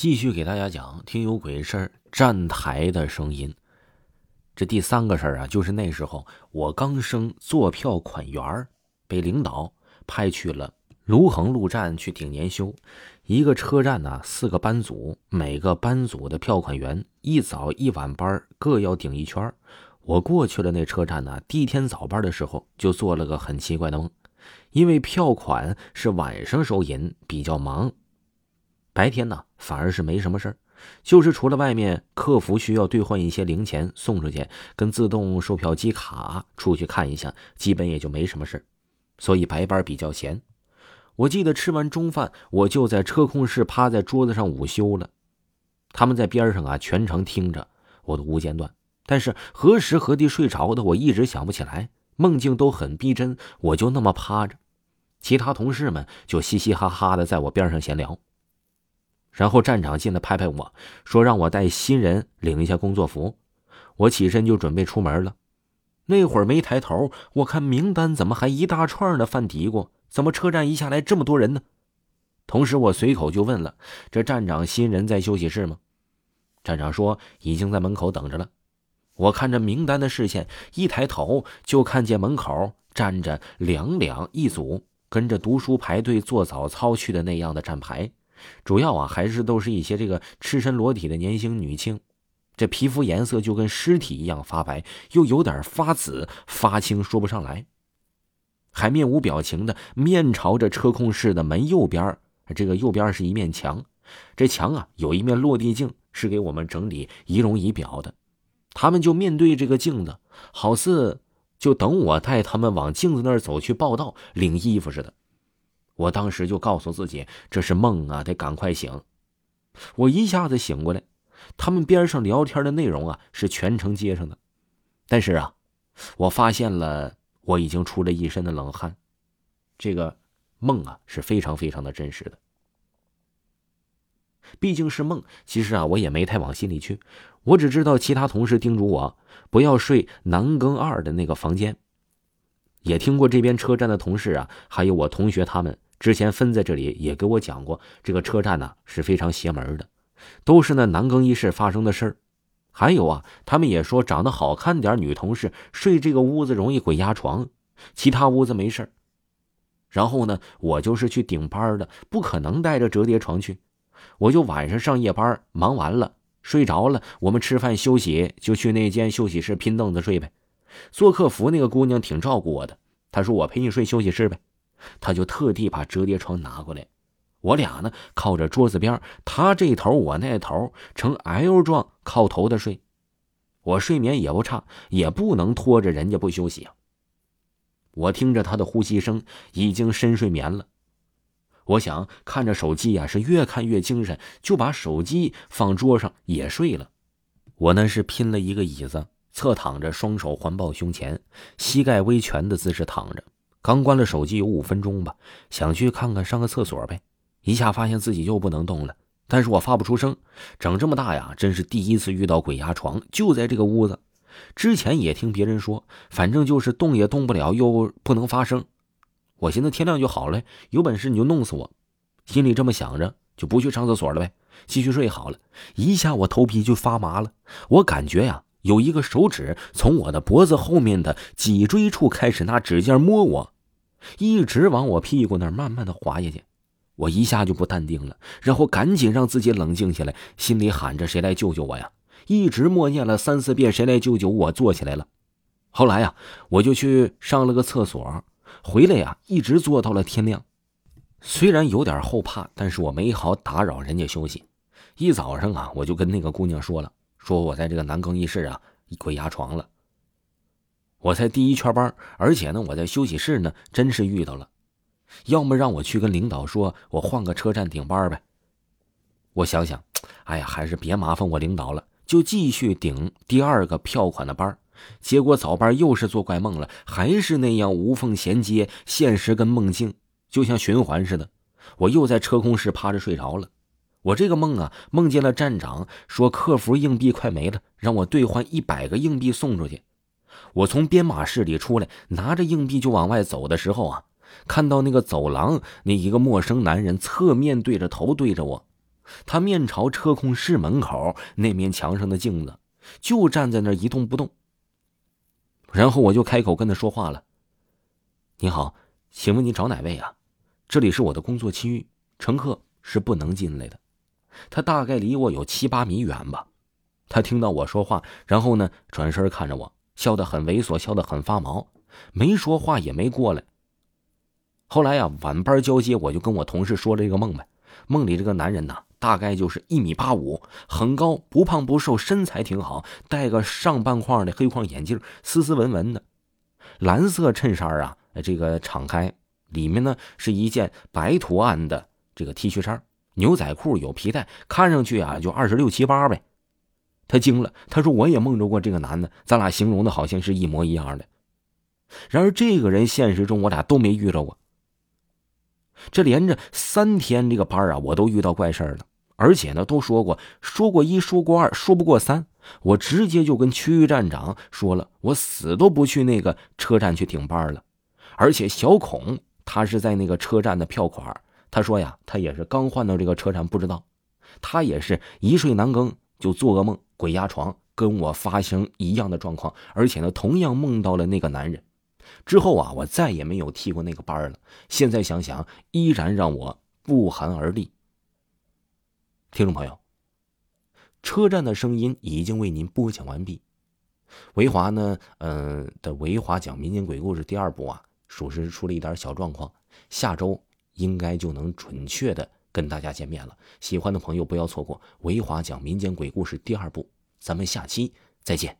继续给大家讲听有鬼事儿站台的声音。这第三个事儿啊，就是那时候我刚升坐票款员儿，被领导派去了卢衡路站去顶年休。一个车站呢，四个班组，每个班组的票款员一早一晚班各要顶一圈。我过去了那车站呢，第一天早班的时候就做了个很奇怪的梦，因为票款是晚上收银，比较忙。白天呢，反而是没什么事儿，就是除了外面客服需要兑换一些零钱送出去，跟自动售票机卡出去看一下，基本也就没什么事，所以白班比较闲。我记得吃完中饭，我就在车控室趴在桌子上午休了。他们在边上啊，全程听着我的无间断，但是何时何地睡着的，我一直想不起来。梦境都很逼真，我就那么趴着，其他同事们就嘻嘻哈哈的在我边上闲聊。然后站长进来拍拍我说：“让我带新人领一下工作服。”我起身就准备出门了。那会儿没抬头，我看名单怎么还一大串的，犯嘀咕：怎么车站一下来这么多人呢？同时，我随口就问了：“这站长新人在休息室吗？”站长说：“已经在门口等着了。”我看着名单的视线，一抬头就看见门口站着两两一组，跟着读书排队做早操去的那样的站牌。主要啊，还是都是一些这个赤身裸体的年轻女青，这皮肤颜色就跟尸体一样发白，又有点发紫、发青，说不上来。还面无表情的面朝着车控室的门右边，这个右边是一面墙，这墙啊有一面落地镜，是给我们整理仪容仪表的。他们就面对这个镜子，好似就等我带他们往镜子那儿走去报道、领衣服似的。我当时就告诉自己这是梦啊，得赶快醒。我一下子醒过来，他们边上聊天的内容啊是全程接上的，但是啊，我发现了我已经出了一身的冷汗。这个梦啊是非常非常的真实的，毕竟是梦。其实啊，我也没太往心里去，我只知道其他同事叮嘱我不要睡南更二的那个房间，也听过这边车站的同事啊，还有我同学他们。之前分在这里也给我讲过，这个车站呢是非常邪门的，都是那男更衣室发生的事儿。还有啊，他们也说长得好看点女同事睡这个屋子容易鬼压床，其他屋子没事然后呢，我就是去顶班的，不可能带着折叠床去，我就晚上上夜班，忙完了睡着了，我们吃饭休息就去那间休息室拼凳子睡呗。做客服那个姑娘挺照顾我的，她说我陪你睡休息室呗。他就特地把折叠床拿过来，我俩呢靠着桌子边，他这头我那头，呈 L 状靠头的睡。我睡眠也不差，也不能拖着人家不休息啊。我听着他的呼吸声，已经深睡眠了。我想看着手机呀，是越看越精神，就把手机放桌上也睡了。我呢是拼了一个椅子，侧躺着，双手环抱胸前，膝盖微蜷的姿势躺着。刚关了手机有五分钟吧，想去看看上个厕所呗，一下发现自己又不能动了，但是我发不出声。长这么大呀，真是第一次遇到鬼压床，就在这个屋子。之前也听别人说，反正就是动也动不了，又不能发声。我寻思天亮就好了，有本事你就弄死我。心里这么想着，就不去上厕所了呗，继续睡好了。一下我头皮就发麻了，我感觉呀。有一个手指从我的脖子后面的脊椎处开始拿指尖摸我，一直往我屁股那儿慢慢的滑下去，我一下就不淡定了，然后赶紧让自己冷静下来，心里喊着谁来救救我呀！一直默念了三四遍谁来救救我，坐起来了。后来呀，我就去上了个厕所，回来呀，一直坐到了天亮。虽然有点后怕，但是我没好打扰人家休息。一早上啊，我就跟那个姑娘说了。说我在这个男更衣室啊，鬼压床了。我才第一圈班，而且呢，我在休息室呢，真是遇到了。要么让我去跟领导说，我换个车站顶班呗。我想想，哎呀，还是别麻烦我领导了，就继续顶第二个票款的班。结果早班又是做怪梦了，还是那样无缝衔接，现实跟梦境就像循环似的。我又在车控室趴着睡着了。我这个梦啊，梦见了站长说客服硬币快没了，让我兑换一百个硬币送出去。我从编码室里出来，拿着硬币就往外走的时候啊，看到那个走廊那一个陌生男人侧面对着头对着我，他面朝车控室门口那面墙上的镜子，就站在那儿一动不动。然后我就开口跟他说话了：“你好，请问你找哪位啊？这里是我的工作区域，乘客是不能进来的。”他大概离我有七八米远吧。他听到我说话，然后呢，转身看着我，笑得很猥琐，笑得很发毛，没说话也没过来。后来呀，晚班交接，我就跟我同事说了这个梦呗。梦里这个男人呐，大概就是一米八五，很高，不胖不瘦，身材挺好，戴个上半框的黑框眼镜，斯斯文文的，蓝色衬衫啊，这个敞开，里面呢是一件白图案的这个 T 恤衫，牛仔裤有皮带，看上去啊就二十六七八呗。他惊了，他说：“我也梦着过这个男的，咱俩形容的好像是一模一样的。然而这个人现实中我俩都没遇着过。这连着三天这个班啊，我都遇到怪事了，而且呢都说过，说过一，说过二，说不过三。我直接就跟区域站长说了，我死都不去那个车站去顶班了。而且小孔他是在那个车站的票款，他说呀，他也是刚换到这个车站，不知道，他也是一睡难更就做噩梦。”鬼压床，跟我发生一样的状况，而且呢，同样梦到了那个男人。之后啊，我再也没有替过那个班了。现在想想，依然让我不寒而栗。听众朋友，车站的声音已经为您播讲完毕。维华呢，嗯的维华讲民间鬼故事第二部啊，属实出了一点小状况，下周应该就能准确的。跟大家见面了，喜欢的朋友不要错过《维华讲民间鬼故事》第二部，咱们下期再见。